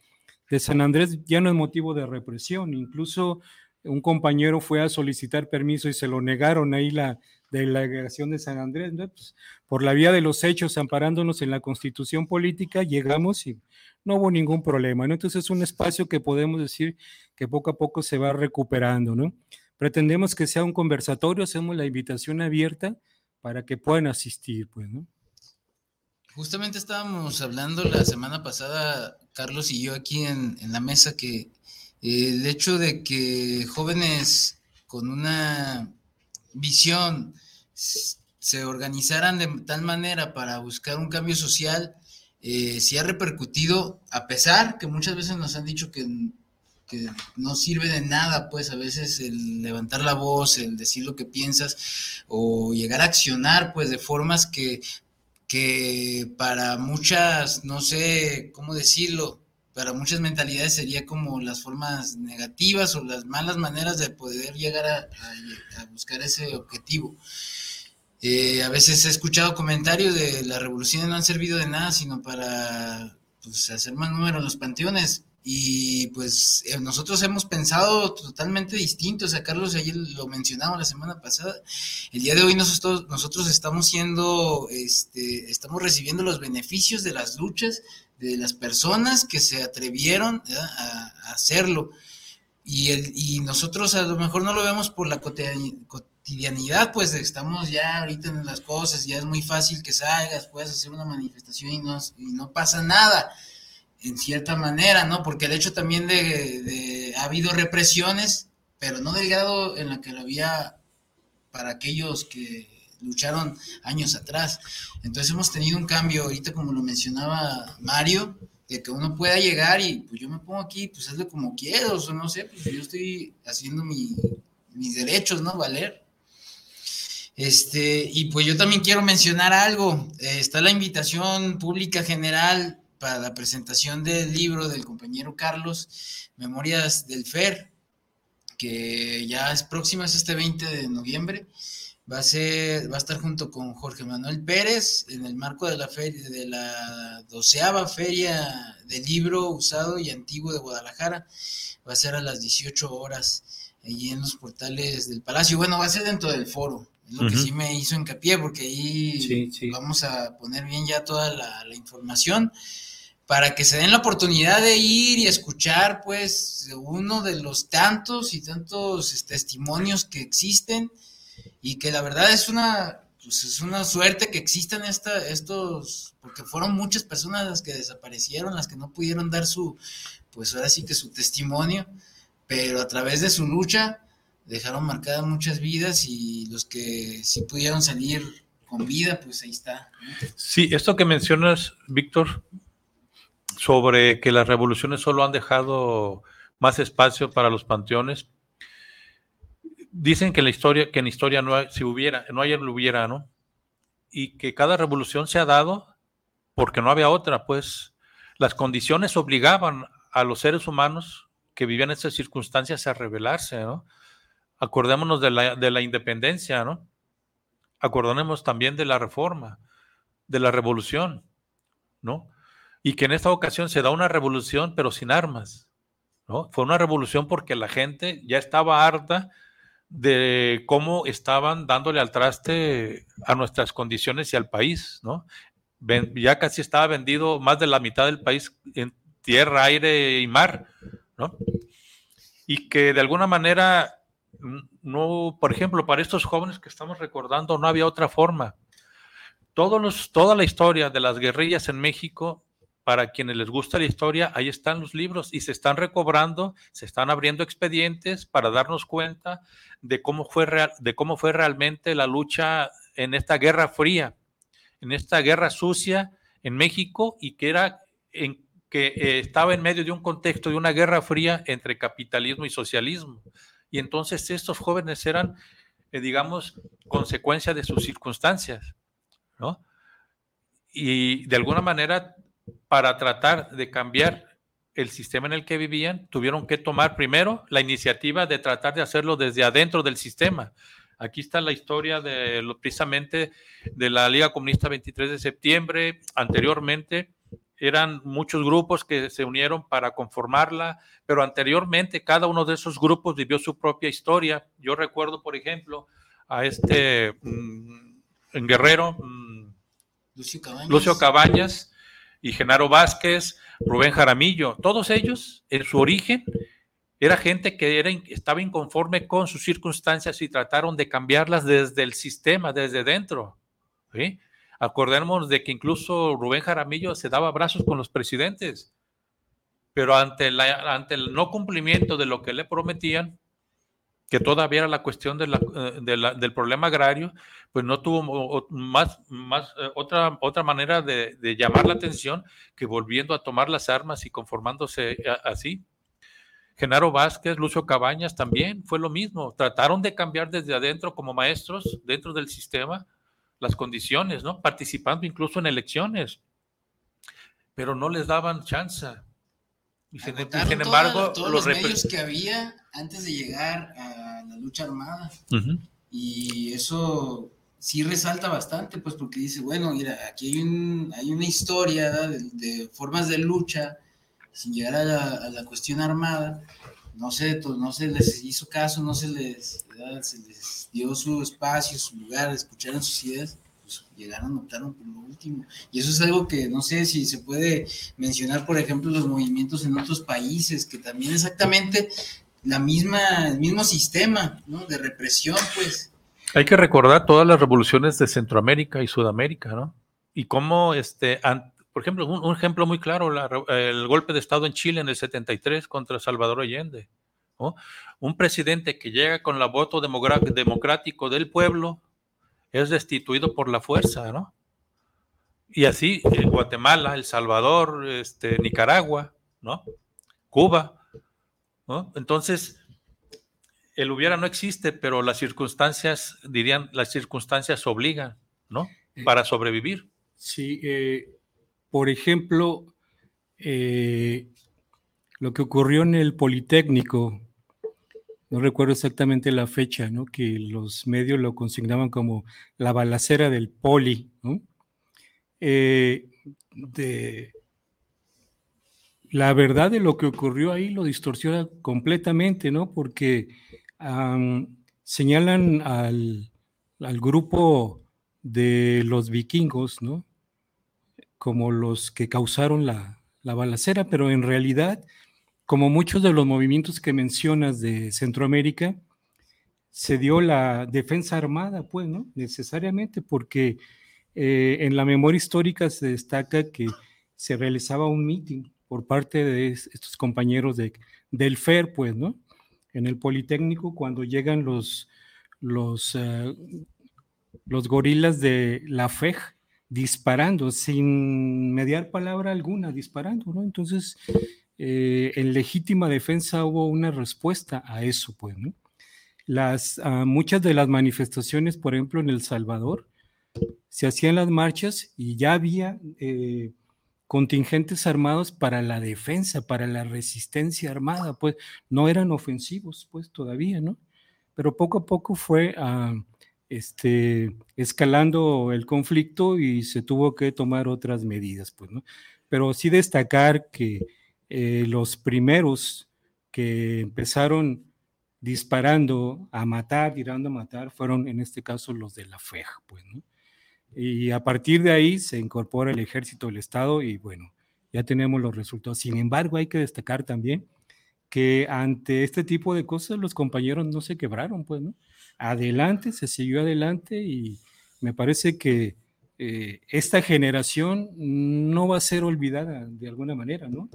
D: de San Andrés ya no es motivo de represión, incluso un compañero fue a solicitar permiso y se lo negaron ahí la delegación de San Andrés, ¿no? Pues, por la vía de los hechos, amparándonos en la constitución política, llegamos y no hubo ningún problema. Entonces es un espacio que podemos decir que poco a poco se va recuperando, ¿no? Pretendemos que sea un conversatorio, hacemos la invitación abierta para que puedan asistir, pues, ¿no?
E: Justamente estábamos hablando la semana pasada, Carlos y yo aquí en, en la mesa, que el hecho de que jóvenes con una visión se organizaran de tal manera para buscar un cambio social, eh, sí ha repercutido, a pesar que muchas veces nos han dicho que, que, no sirve de nada, pues a veces el levantar la voz, el decir lo que piensas o llegar a accionar, pues de formas que, que para muchas, no sé cómo decirlo, para muchas mentalidades sería como las formas negativas o las malas maneras de poder llegar a, buscar ese objetivo. Eh, a veces he escuchado comentarios de las revoluciones no han servido de nada, sino para pues, hacer más número en los panteones. Y pues eh, nosotros hemos pensado totalmente distinto, o sea, Carlos ayer lo mencionaba la semana pasada, el día de hoy nosotros, nosotros estamos siendo, este, estamos recibiendo los beneficios de las luchas de las personas que se atrevieron a, hacerlo. Y, y nosotros a lo mejor no lo vemos por la cotidianidad, pues estamos ya ahorita en las cosas, ya es muy fácil que salgas, puedes hacer una manifestación y no, y no pasa nada en cierta manera, ¿no? Porque el hecho también de, de, ha habido represiones, pero no del grado en la que lo había para aquellos que lucharon años atrás. Entonces hemos tenido un cambio, ahorita como lo mencionaba Mario, de que uno pueda llegar y pues yo me pongo aquí, pues hazlo como quiero, o no sé, pues yo estoy haciendo mi, mis derechos, ¿no? Valer. Este, y pues yo también quiero mencionar algo. Eh, está la invitación pública general para la presentación del libro del compañero Carlos, Memorias del FER, que ya es próxima, es este 20 de noviembre. Va a, ser, va a estar junto con Jorge Manuel Pérez en el marco de la, feria, de la doceava feria del libro usado y antiguo de Guadalajara. Va a ser a las 18 horas allí en los portales del Palacio. Bueno, va a ser dentro del foro. Es lo uh -huh. que sí me hizo hincapié, porque ahí sí, sí. vamos a poner bien ya toda la, la información para que se den la oportunidad de ir y escuchar, pues, uno de los tantos y tantos testimonios que existen y que la verdad es una, pues es una suerte que existan esta, estos, porque fueron muchas personas las que desaparecieron, las que no pudieron dar su, pues ahora sí que su testimonio, pero a través de su lucha dejaron marcadas muchas vidas y los que sí pudieron salir con vida, pues ahí está.
C: Sí, esto que mencionas, Víctor, sobre que las revoluciones solo han dejado más espacio para los panteones. Dicen que en la historia, que en historia no hay, si hubiera, no ayer lo hubiera, ¿no? Y que cada revolución se ha dado porque no había otra, pues las condiciones obligaban a los seres humanos que vivían en esas circunstancias a rebelarse, ¿no? Acordémonos de la, de la independencia, ¿no? Acordémonos también de la reforma, de la revolución, ¿no? Y que en esta ocasión se da una revolución, pero sin armas. ¿no? Fue una revolución porque la gente ya estaba harta de cómo estaban dándole al traste a nuestras condiciones y al país. ¿no? Ya casi estaba vendido más de la mitad del país en tierra, aire y mar. ¿no? Y que de alguna manera, no, por ejemplo, para estos jóvenes que estamos recordando, no había otra forma. Todos los, toda la historia de las guerrillas en México para quienes les gusta la historia, ahí están los libros y se están recobrando, se están abriendo expedientes para darnos cuenta de cómo fue, real, de cómo fue realmente la lucha en esta guerra fría, en esta guerra sucia en México y que era en, que eh, estaba en medio de un contexto de una guerra fría entre capitalismo y socialismo. Y entonces estos jóvenes eran, eh, digamos, consecuencia de sus circunstancias, ¿no? Y de alguna manera para tratar de cambiar el sistema en el que vivían, tuvieron que tomar primero la iniciativa de tratar de hacerlo desde adentro del sistema. Aquí está la historia de precisamente de la Liga Comunista 23 de septiembre. Anteriormente eran muchos grupos que se unieron para conformarla, pero anteriormente cada uno de esos grupos vivió su propia historia. Yo recuerdo, por ejemplo, a este mm, Guerrero, mm, Lucio Cabañas y Genaro Vázquez, Rubén Jaramillo, todos ellos en su origen era gente que era, estaba inconforme con sus circunstancias y trataron de cambiarlas desde el sistema, desde dentro. Acordémonos de que incluso Rubén Jaramillo se daba abrazos con los presidentes, pero ante el no cumplimiento de lo que le prometían, que todavía era la cuestión de eh, del problema agrario, pues no tuvo más, más eh, otra, otra manera de, llamar la atención que volviendo a tomar las armas y conformándose así. Genaro Vázquez, Lucio Cabañas también fue lo mismo. Trataron de cambiar desde adentro como maestros dentro del sistema las condiciones, ¿no? Participando incluso en elecciones, pero no les daban chance.
E: Y sin, embargo, todos los, medios que había antes de llegar a la lucha armada. Y eso sí resalta bastante, pues porque dice, bueno, mira, aquí hay, un, hay una historia de, formas de lucha sin llegar a la, cuestión armada. No se, no se les hizo caso, no se les, se les dio su espacio, su lugar, escucharon sus ideas, pues llegaron, optaron por lo último. Y eso es algo que no sé si se puede mencionar, por ejemplo, los movimientos en otros países, que también exactamente la misma, el mismo sistema ¿no? de represión, pues.
C: Hay que recordar todas las revoluciones de Centroamérica y Sudamérica, ¿no? Y cómo, este, por ejemplo, un, ejemplo muy claro, el golpe de Estado en Chile en el 73 contra Salvador Allende. ¿no? Un presidente que llega con el voto democrático del pueblo es destituido por la fuerza, ¿no? Y así, en Guatemala, El Salvador, este, Nicaragua, ¿no? Cuba, entonces, el hubiera no existe, pero las circunstancias, dirían, las circunstancias obligan, ¿no? Eh, Para sobrevivir.
D: Sí, eh, por ejemplo, eh, lo que ocurrió en el Politécnico, no recuerdo exactamente la fecha, ¿no? Que los medios lo consignaban como la balacera del Poli, ¿no? de, la verdad de lo que ocurrió ahí lo distorsiona completamente, ¿no? Porque señalan al, grupo de los vikingos, ¿no? Como los que causaron la, la balacera, pero en realidad, como muchos de los movimientos que mencionas de Centroamérica, se dio la defensa armada, pues, ¿no? Necesariamente, porque eh, en la memoria histórica se destaca que se realizaba un mitin por parte de estos compañeros de, del FER, pues, ¿no? En el Politécnico, cuando llegan los, los, eh, los gorilas de la FEJ disparando, sin mediar palabra alguna, disparando, ¿no? Entonces, eh, en legítima defensa hubo una respuesta a eso, pues, ah, muchas de las manifestaciones, por ejemplo, en El Salvador, se hacían las marchas y ya había eh, contingentes armados para la defensa, para la resistencia armada, pues no eran ofensivos, pues todavía, ¿no? Pero poco a poco fue ah, este, escalando el conflicto y se tuvo que tomar otras medidas, pues, ¿no? Pero sí destacar que eh, los primeros que empezaron disparando a matar, tirando a matar, fueron en este caso los de la FEJ, pues, ¿no? Y a partir de ahí se incorpora el ejército del Estado y bueno, ya tenemos los resultados. Sin embargo, hay que destacar también que ante este tipo de cosas los compañeros no se quebraron, pues, ¿no? Adelante, se siguió adelante y me parece que eh, esta generación no va a ser olvidada de alguna manera, ¿no?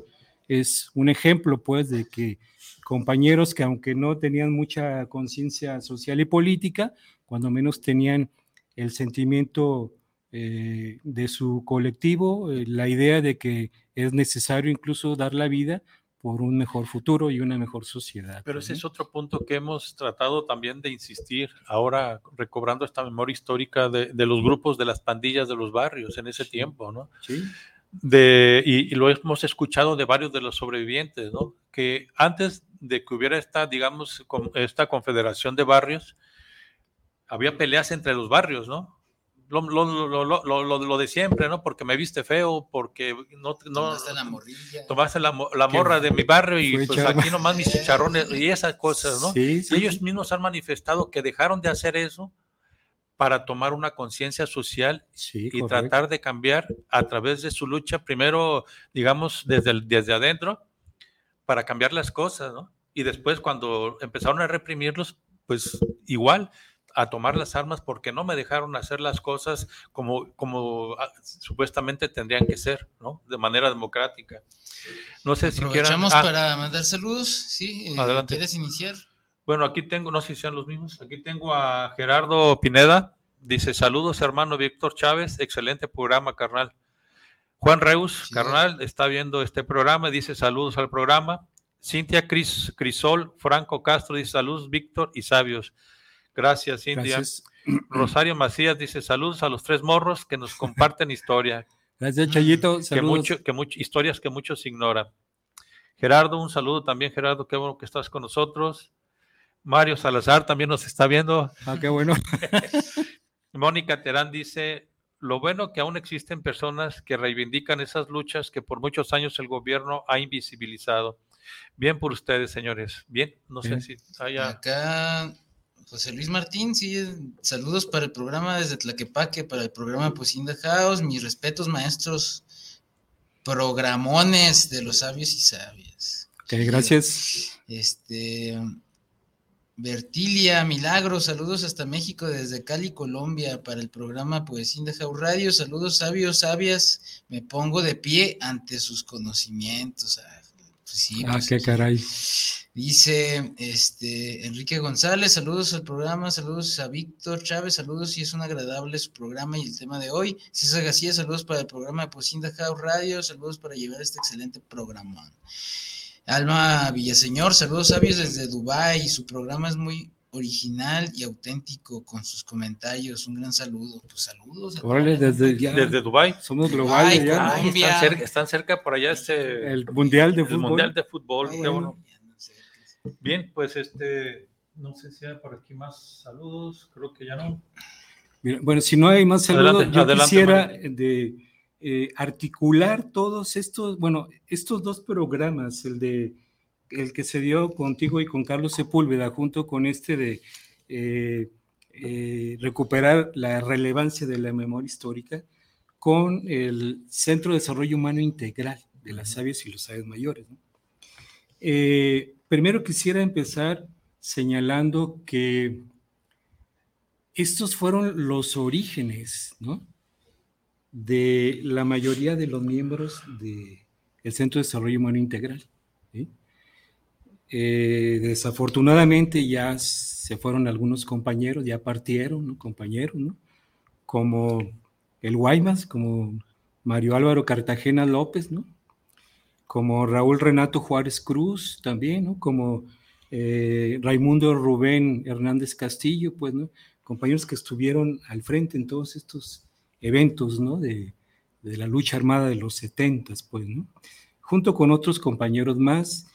D: Es un ejemplo, pues, de que compañeros que aunque no tenían mucha conciencia social y política, cuando menos tenían el sentimiento eh, de su colectivo, eh, la idea de que es necesario incluso dar la vida por un mejor futuro y una mejor sociedad.
C: Pero ese es otro punto que hemos tratado también de insistir, ahora recobrando esta memoria histórica de, los grupos de las pandillas de los barrios en ese tiempo, ¿no?
D: Sí.
C: De, y, lo hemos escuchado de varios de los sobrevivientes, ¿no? Que antes de que hubiera esta, digamos, esta confederación de barrios, había peleas entre los barrios, ¿no? lo, lo, lo, lo, de siempre, ¿no? Porque me viste feo, porque no... no
E: tomaste la morrilla.
C: Tomaste la, la morra de mi barrio y pues aquí nomás mis chicharrones y esas cosas, ¿no? Sí, Ellos mismos han manifestado que dejaron de hacer eso para tomar una conciencia social y tratar de cambiar a través de su lucha, primero, digamos, desde, desde adentro, para cambiar las cosas, ¿no? Y después cuando empezaron a reprimirlos, pues igual, a tomar las armas porque no me dejaron hacer las cosas como, como ah, supuestamente tendrían que ser, ¿no? De manera democrática. No sé si quieran...
E: Ah, para mandar saludos, ¿sí? Eh, Adelante. ¿Quieres iniciar?
C: Bueno, aquí tengo, no sé si sean los mismos, aquí tengo a Gerardo Pineda, dice saludos hermano Víctor Chávez, excelente programa, carnal. Juan Reus, carnal, está viendo este programa, dice saludos al programa. Cintia Cris, Crisol, Franco Castro dice saludos, Víctor y Sabios. Gracias, Cintia. Rosario Macías dice saludos a los tres morros que nos comparten historia.
D: Gracias, Chayito.
C: Que, mucho, que mucho, historias que muchos ignoran. Gerardo, un saludo también, Gerardo, qué bueno que estás con nosotros. Mario Salazar también nos está viendo.
D: Ah, qué bueno.
C: Mónica Terán dice, lo bueno que aún existen personas que reivindican esas luchas que por muchos años el gobierno ha invisibilizado. Bien por ustedes, señores. Bien, no sé si haya...
E: Acá José Luis Martín, sí, saludos para el programa desde Tlaquepaque, para el programa Pocinda House, mis respetos, maestros programones de los sabios y sabias.
D: Ok, gracias.
E: Este, Bertilia Milagro, saludos hasta México desde Cali, Colombia, para el programa Poesía de House Radio. Saludos sabios, sabias. Me pongo de pie ante sus conocimientos. Ah, pues sí,
D: ah
E: pues
D: qué caray.
E: Dice este Enrique González, saludos al programa, saludos a Víctor Chávez, saludos y es un agradable su programa y el tema de hoy. César García, saludos para el programa de Pocinda House Radio, saludos para llevar este excelente programa. Alma Villaseñor, saludos sabios desde Dubái, su programa es muy original y auténtico con sus comentarios. Un gran saludo. Pues saludos.
D: desde,
C: desde Dubái.
D: Somos globales
C: están, cerca, por allá este
D: el Mundial de Fútbol.
C: Mundial de Fútbol. Ah, Bien, pues este, no sé si hay por aquí más saludos, creo que ya no.
D: bueno, si no hay más saludos, yo quisiera de eh, articular todos estos, bueno, estos dos programas, el de el que se dio contigo y con Carlos Sepúlveda, junto con este de eh, eh, recuperar la relevancia de la memoria histórica, con el Centro de Desarrollo Humano Integral de las Sabias y los Sabios Mayores. ¿no? primero quisiera empezar señalando que estos fueron los orígenes de la mayoría de los miembros del Centro de Desarrollo Humano Integral. Eh, desafortunadamente ya se fueron algunos compañeros, ya partieron, compañeros, como el Guaymas, como Mario Álvaro Cartagena López, ¿no? como Raúl Renato Juárez Cruz también, ¿no? Como eh, Raimundo Rubén Hernández Castillo, pues, ¿no? Compañeros que estuvieron al frente en todos estos eventos, ¿no? De, la lucha armada de los setentas, pues, ¿no? Junto con otros compañeros más,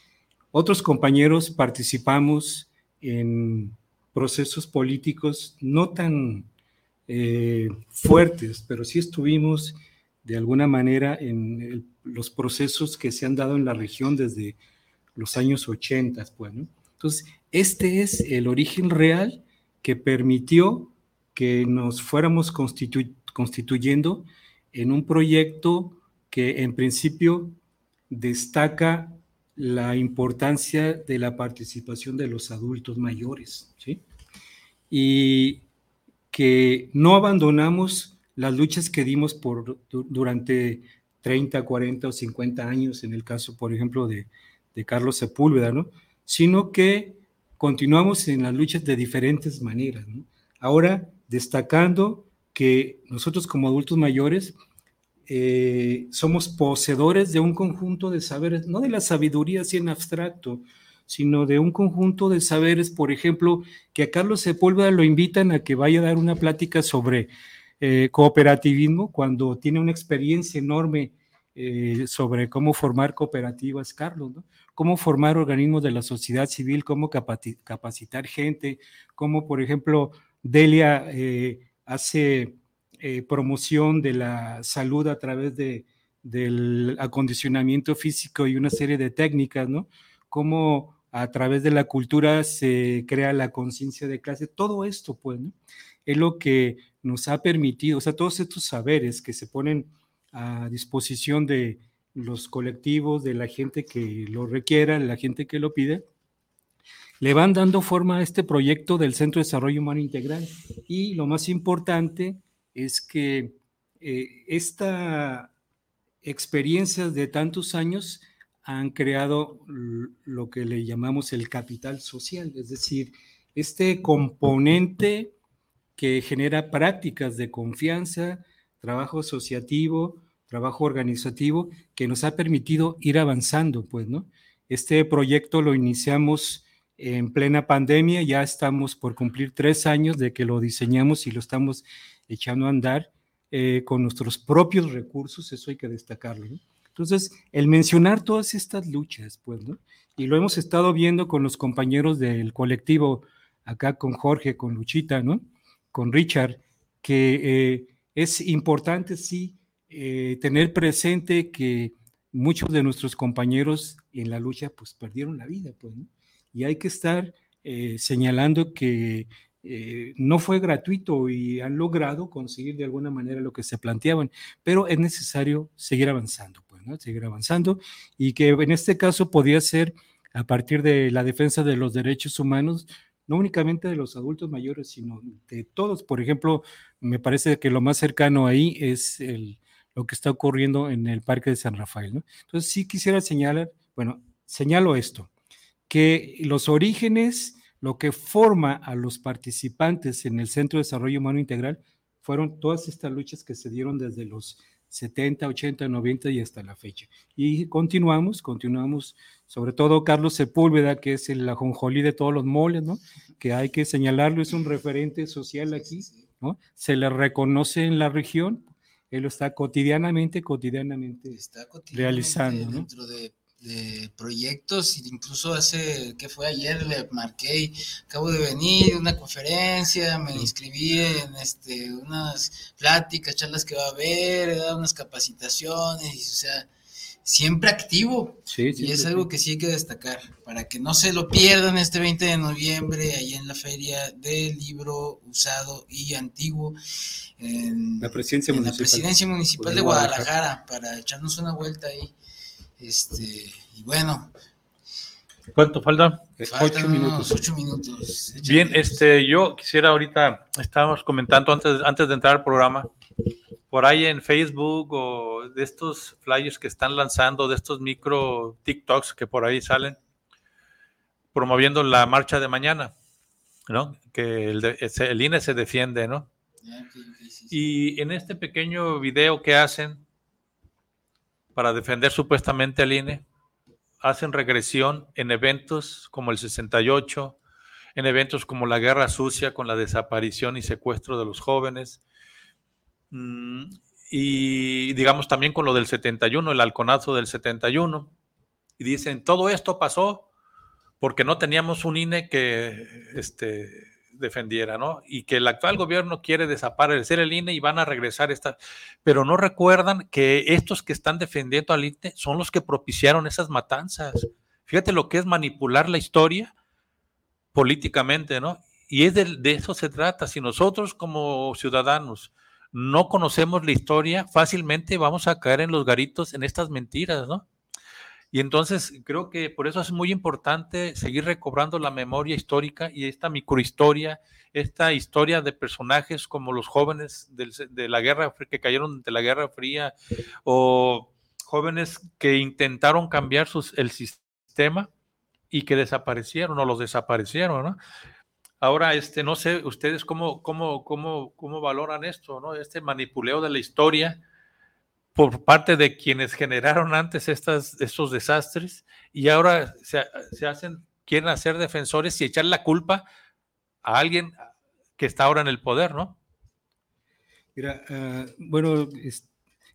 D: otros compañeros participamos en procesos políticos no tan eh, fuertes, pero sí estuvimos de alguna manera en los procesos que se han dado en la región desde los años 80, pues, Entonces, este es el origen real que permitió que nos fuéramos constituyendo en un proyecto que en principio destaca la importancia de la participación de los adultos mayores. Y que no abandonamos las luchas que dimos por, durante 30, 40 o 50 años, en el caso, por ejemplo, de, de Carlos Sepúlveda, ¿no? Sino que continuamos en las luchas de diferentes maneras. Ahora, destacando que nosotros como adultos mayores eh, somos poseedores de un conjunto de saberes, no de la sabiduría así en abstracto, sino de un conjunto de saberes, por ejemplo, que a Carlos Sepúlveda lo invitan a que vaya a dar una plática sobre eh, cooperativismo cuando tiene una experiencia enorme eh, sobre cómo formar cooperativas, Carlos, cómo formar organismos de la sociedad civil, cómo capacitar gente, cómo, por ejemplo, Delia hace eh, promoción de la salud a través de, del acondicionamiento físico y una serie de técnicas, ¿no? Cómo a través de la cultura se crea la conciencia de clase, todo esto, pues. Es lo que nos ha permitido, o sea, todos estos saberes que se ponen a disposición de los colectivos, de la gente que lo requiera, la gente que lo pide, le van dando forma a este proyecto del Centro de Desarrollo Humano Integral. Y lo más importante es que eh, esta experiencias de tantos años han creado lo que le llamamos el capital social, es decir, este componente que genera prácticas de confianza, trabajo asociativo, trabajo organizativo, que nos ha permitido ir avanzando, pues, ¿no? Este proyecto lo iniciamos en plena pandemia, ya estamos por cumplir tres años de que lo diseñamos y lo estamos echando a andar eh, con nuestros propios recursos, eso hay que destacarlo. Entonces, el mencionar todas estas luchas, pues, ¿no? Y lo hemos estado viendo con los compañeros del colectivo, acá con Jorge, con Luchita, ¿no? Con Richard, que eh, es importante, sí, eh, tener presente que muchos de nuestros compañeros en la lucha, pues, perdieron la vida, pues, ¿no? Y hay que estar eh, señalando que eh, no fue gratuito y han logrado conseguir de alguna manera lo que se planteaban, pero es necesario seguir avanzando, pues, ¿no? Seguir avanzando y que en este caso podía ser a partir de la defensa de los derechos humanos, no únicamente de los adultos mayores, sino de todos. Por ejemplo, me parece que lo más cercano ahí es el, lo que está ocurriendo en el Parque de San Rafael, ¿no? Entonces sí quisiera señalar, bueno, señalo esto que los orígenes, lo que forma a los participantes en el Centro de Desarrollo Humano Integral, fueron todas estas luchas que se dieron desde los 70, 80, 90 y hasta la fecha. Y continuamos, continuamos, sobre todo Carlos Sepúlveda, que es el ajonjolí de todos los moles, ¿no? Que hay que señalarlo, es un referente social aquí, ¿no? Se le reconoce en la región, él lo está cotidianamente, cotidianamente,
E: Está cotidianamente
D: realizando, ¿no?
E: de, de proyectos, incluso hace, que fue ayer, le marqué, acabo de venir una conferencia, me inscribí en este, unas pláticas, charlas que va a haber, he dado unas capacitaciones, y, o sea, siempre activo.
D: Sí, sí,
E: Y es
D: sí,
E: algo que sí hay que destacar, para que no se lo pierdan este 20 de noviembre, ahí en la feria del libro usado y antiguo, en
D: La presidencia
E: en la
D: municipal.
E: presidencia municipal de Guadalajara, para echarnos una vuelta ahí. Este, y bueno,
C: ¿Cuánto falta?
E: faltan
D: ocho minutos.
E: ocho minutos.
C: Bien, este, yo quisiera ahorita, estábamos comentando antes, antes de entrar al programa, por ahí en Facebook o de estos flyers que están lanzando, de estos micro TikToks que por ahí salen, promoviendo la marcha de mañana, ¿no? Que el, de- ese- el INE se defiende, ¿no?
E: Sí, sí.
C: Y en este pequeño video que hacen para defender supuestamente al INE, hacen regresión en eventos como el 68, en eventos como la Guerra Sucia con la desaparición y secuestro de los jóvenes, mm, y digamos también con lo del 71, el halconazo del 71, y dicen, todo esto pasó porque no teníamos un INE que este, defendiera, ¿no? Y que el actual gobierno quiere desaparecer el INE y van a regresar esta, pero no recuerdan que estos que están defendiendo al INE son los que propiciaron esas matanzas. Fíjate lo que es manipular la historia políticamente, ¿no? Y es de, de eso se trata. Si nosotros como ciudadanos no conocemos la historia, fácilmente vamos a caer en los garitos, en estas mentiras, ¿no? Y entonces creo que por eso es muy importante seguir recobrando la memoria histórica y esta microhistoria, esta historia de personajes como los jóvenes de la guerra que cayeron de la Guerra Fría o jóvenes que intentaron cambiar el sistema y que desaparecieron o los desaparecieron, ¿no? Ahora, este, no sé, ustedes cómo, cómo, cómo, cómo valoran esto, ¿no? Este manipuleo de la historia por parte de quienes generaron antes estos desastres y ahora se, hacen, quieren hacer defensores y echar la culpa a alguien que está ahora en el poder, ¿no?
D: Mira, uh, bueno, es,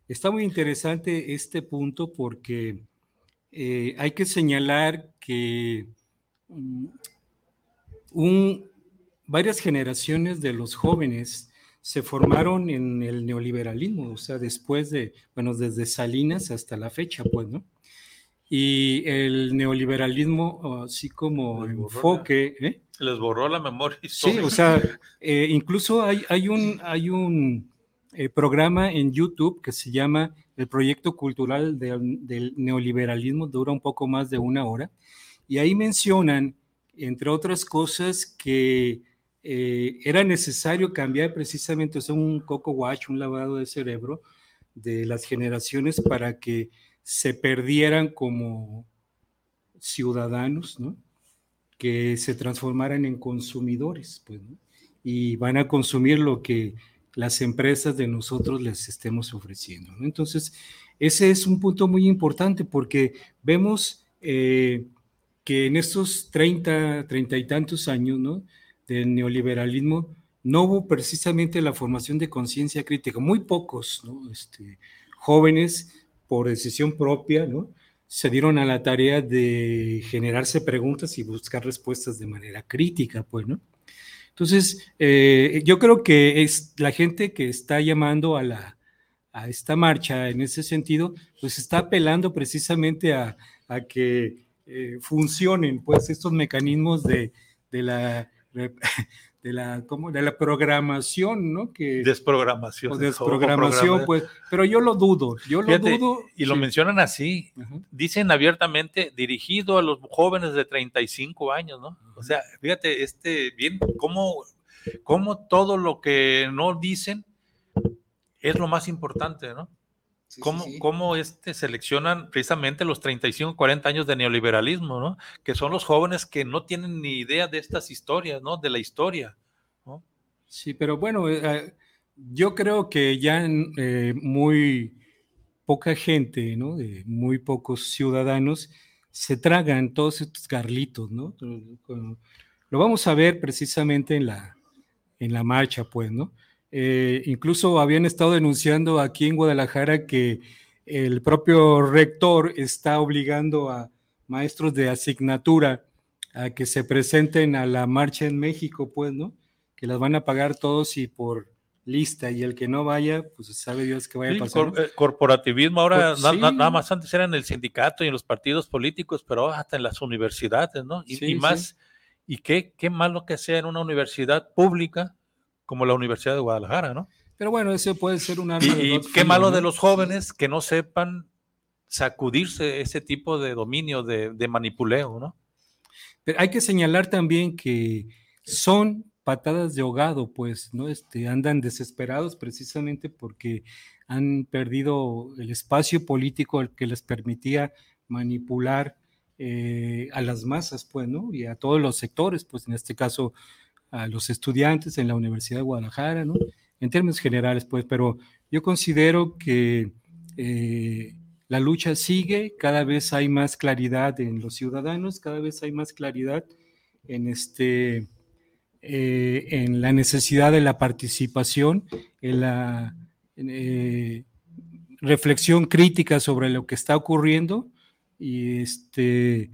D: está muy interesante este punto porque eh, hay que señalar que um, un, varias generaciones de los jóvenes se formaron en el neoliberalismo, o sea, después de, bueno, desde Salinas hasta la fecha, pues, ¿no? Y el neoliberalismo, así como les enfoque...
C: La, ¿eh? Les borró la memoria
D: histórica. Sí, o sea, eh, incluso hay, hay, un, hay un eh, programa en YouTube que se llama El Proyecto Cultural de, del Neoliberalismo, dura un poco más de una hora, y ahí mencionan, entre otras cosas, que eh, era necesario cambiar precisamente, o sea, un coco wash, un lavado de cerebro de las generaciones para que se perdieran como ciudadanos, ¿no? Que se transformaran en consumidores, pues, ¿no? Y van a consumir lo que las empresas de nosotros les estemos ofreciendo, ¿no? Entonces, ese es un punto muy importante porque vemos eh, que en estos 30, 30 y tantos años, ¿no? Del neoliberalismo, no hubo precisamente la formación de conciencia crítica. Muy pocos este, jóvenes, por decisión propia, ¿no? se dieron a la tarea de generarse preguntas y buscar respuestas de manera crítica, pues, ¿no? Entonces, eh, yo creo que es la gente que está llamando a, la, a esta marcha en ese sentido, pues está apelando precisamente a, a que eh, funcionen, pues, estos mecanismos de, de la de la, como de la programación, ¿no? Que,
C: desprogramación.
D: desprogramación, pues, pero yo lo dudo, yo lo dudo.
C: Y lo mencionan así, dicen abiertamente, dirigido a los jóvenes de 35 años, ¿no? O sea, fíjate, este, bien, cómo, cómo todo lo que no dicen es lo más importante, ¿no? ¿Cómo, este, seleccionan precisamente los 35, 40 años de neoliberalismo, ¿no? Que son los jóvenes que no tienen ni idea de estas historias, ¿no? De la historia, ¿no?
D: Sí, pero bueno, eh, eh, yo creo que ya eh, muy poca gente, ¿no? De muy pocos ciudadanos se tragan todos estos garlitos, ¿no? Lo vamos a ver precisamente en la, en la marcha, pues, ¿no? Eh, incluso habían estado denunciando aquí en Guadalajara que el propio rector está obligando a maestros de asignatura a que se presenten a la marcha en México, pues, ¿no? Que las van a pagar todos y por lista, y el que no vaya, pues sabe Dios que vaya a pasar.
C: Eh, corporativismo, ahora nada más antes era en el sindicato y en los partidos políticos, pero hasta en las universidades, ¿no? Y, más, y qué, qué malo que sea en una universidad pública como la Universidad de Guadalajara, ¿no?
D: Pero bueno, ese puede ser un
C: arma. Y, qué malo de los jóvenes que no sepan sacudirse ese tipo de dominio, de, manipuleo, ¿no?
D: Pero hay que señalar también que son patadas de ahogado, pues, ¿no? Este, andan desesperados precisamente porque han perdido el espacio político que les permitía manipular eh, a las masas, pues, ¿no? Y a todos los sectores, pues, en este caso, a los estudiantes en la Universidad de Guadalajara, ¿no? En términos generales, pues, pero yo considero que eh, la lucha sigue, cada vez hay más claridad en los ciudadanos, cada vez hay más claridad en este eh, en la necesidad de la participación, en la eh, reflexión crítica sobre lo que está ocurriendo y este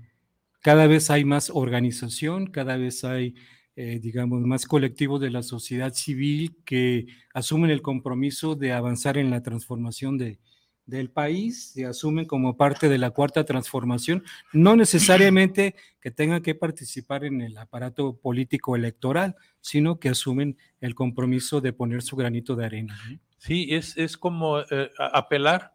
D: cada vez hay más organización, cada vez hay eh, digamos, más colectivos de la sociedad civil que asumen el compromiso de avanzar en la transformación de, del país, se asumen como parte de la cuarta transformación, no necesariamente que tengan que participar en el aparato político electoral, sino que asumen el compromiso de poner su granito de arena.
C: Sí, es, es como eh, apelar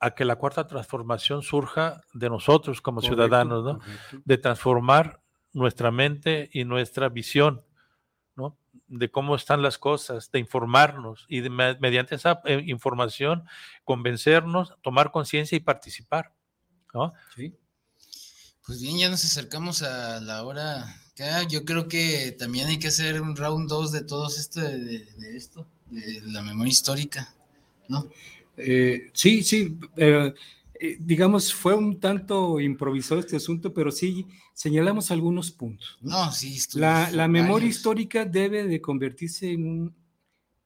C: a que la cuarta transformación surja de nosotros como
D: Correcto,
C: ciudadanos, ¿no?
D: correcto.
C: De transformar nuestra mente y nuestra visión, ¿no? De cómo están las cosas, de informarnos y de, mediante esa eh, información convencernos, tomar conciencia y participar, ¿no?
D: Sí.
E: Pues bien, ya nos acercamos a la hora acá. Yo creo que también hay que hacer un round 2 de todo esto, de, de esto, de la memoria histórica, ¿no?
D: Eh, sí, sí, eh, eh, digamos, fue un tanto improvisado este asunto, pero sí señalamos algunos puntos. ¿no?
E: No, sí,
D: La, la memoria histórica debe de convertirse en un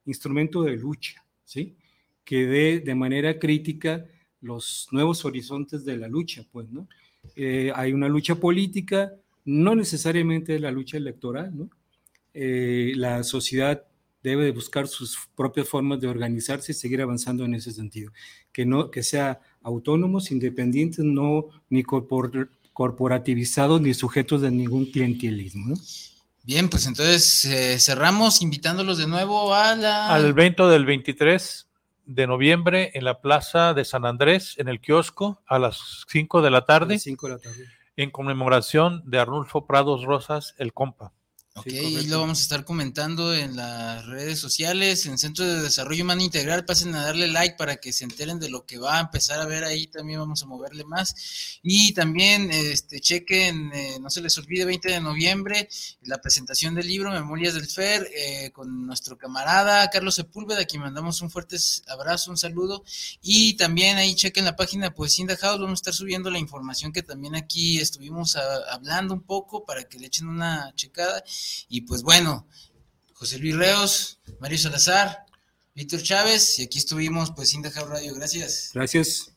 D: instrumento de lucha, ¿sí? Que dé de manera crítica los nuevos horizontes de la lucha, pues, ¿no? Eh, hay una lucha política, no necesariamente la lucha electoral, ¿no? Eh, la sociedad debe de buscar sus propias formas de organizarse y seguir avanzando en ese sentido. Que, no, que sea autónomos, independientes, no ni corpor- corporativizados ni sujetos de ningún clientelismo. ¿no?
E: Bien, pues entonces eh, cerramos invitándolos de nuevo a la...
C: Al evento del 23 de noviembre en la Plaza de San Andrés, en el kiosco, a las 5 de la tarde,
D: las cinco de la tarde.
C: en conmemoración de Arnulfo Prados Rosas, el compa.
E: Ok,
D: Sí,
E: y lo vamos a estar comentando en las redes sociales, en Centro de Desarrollo Humano Integral. Pasen a darle like para que se enteren de lo que va a empezar a ver ahí. También vamos a moverle más. Y también este, chequen, eh, no se les olvide, 20 de noviembre, la presentación del libro Memorias del FER eh, con nuestro camarada Carlos Sepúlveda, a quien mandamos un fuerte abrazo, un saludo. Y también ahí chequen la página Poesía in House. Vamos a estar subiendo la información que también aquí estuvimos a- hablando un poco para que le echen una checada. Y pues bueno, José Luis Reos, Mario Salazar, Víctor Chávez, y aquí estuvimos pues sin dejar radio. Gracias.
D: Gracias.